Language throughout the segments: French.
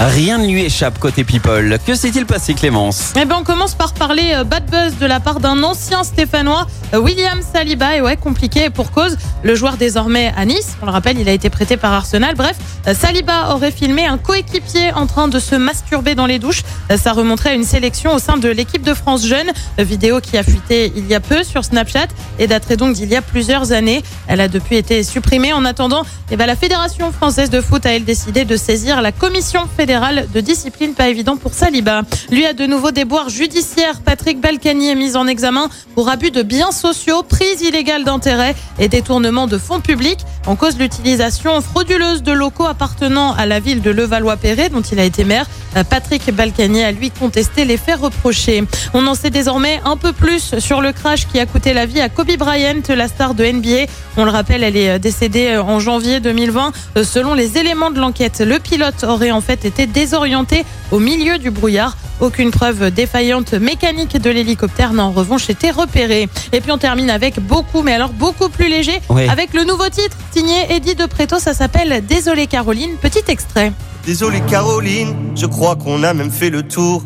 Rien ne lui échappe côté people. Que s'est-il passé Clémence? Eh ben, on commence par parler euh, bad buzz de la part d'un ancien Stéphanois, euh, William Saliba. Et ouais, compliqué pour cause. Le joueur désormais à Nice, on le rappelle, il a été prêté par Arsenal. Bref, euh, Saliba aurait filmé un coéquipier en train de se masturber dans les douches. Ça remonterait à une sélection au sein de l'équipe de France Jeune. Vidéo qui a fuité il y a peu sur Snapchat et daterait donc d'il y a plusieurs années. Elle a depuis été supprimée. En attendant, eh ben, la Fédération française de foot a elle décidé de saisir la commission fédérale de discipline. Pas évident pour Saliba. Lui a de nouveau des boires judiciaires. Patrick Balkany est mis en examen pour abus de biens sociaux, prise illégale d'intérêt et détournement de fonds publics. En cause l'utilisation frauduleuse de locaux appartenant à la ville de Levallois-Perret, dont il a été maire. Euh, Patrick Balkany a lui contesté les faits reprochés. On en sait désormais un peu plus sur le crash qui a coûté la vie à Kobe Bryant, la star de NBA. On le rappelle, elle est décédée en janvier 2020. Euh, Selon les éléments de l'enquête, le pilote aurait en fait été désorienté au milieu du brouillard. Aucune preuve défaillante mécanique de l'hélicoptère n'a en revanche été repérée. Et puis on termine avec beaucoup, mais alors beaucoup plus léger, Oui. avec le nouveau titre signé Eddie De Preto. Ça s'appelle Désolé Caroline. Petit extrait. Désolé Caroline, je crois qu'on a même fait le tour.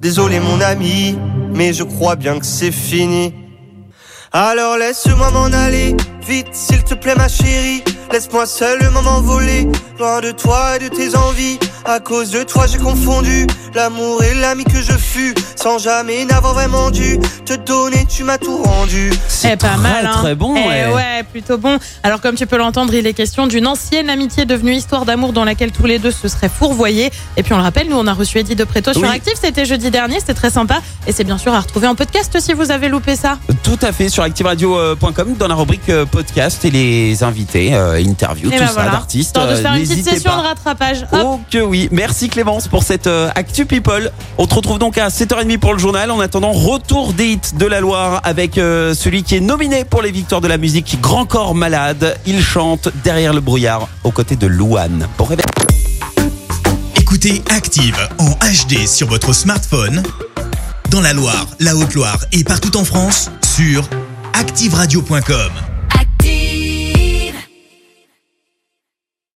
Désolé mon ami, mais je crois bien que c'est fini. Alors laisse-moi m'en aller, vite s'il te plaît ma chérie. Laisse-moi seulement m'envoler, loin de toi et de tes envies. À cause de toi j'ai confondu l'amour et l'ami que je fus. Sans jamais n'avoir vraiment dû te donner, tu m'as tout rendu. Eh, pas très, mal, hein. très bon, Eh ouais. ouais, plutôt bon. Alors, comme tu peux l'entendre, il est question d'une ancienne amitié devenue histoire d'amour dans laquelle tous les deux se seraient fourvoyés. Et puis, on le rappelle, nous, on a reçu Eddie de Preto sur Oui. Active. C'était jeudi dernier. C'était très sympa. Et c'est bien sûr à retrouver en podcast si vous avez loupé ça. Tout à fait sur activeradio.com dans la rubrique euh, podcast et les invités, euh, interviews, Et tout ben ça voilà. d'artistes. De Euh, faire une petite session pas. de rattrapage. Hop. Oh que oui, merci Clémence pour cette euh, Actu People. On te retrouve donc à 7h30 pour le journal. En attendant, retour des hits de la Loire avec euh, celui qui est nominé pour les victoires de la musique, Grand Corps Malade. Il chante derrière le brouillard aux côtés de Louane. Pour réveiller. Écoutez Active en HD sur votre smartphone, dans la Loire, la Haute-Loire et partout en France, sur activeradio.com.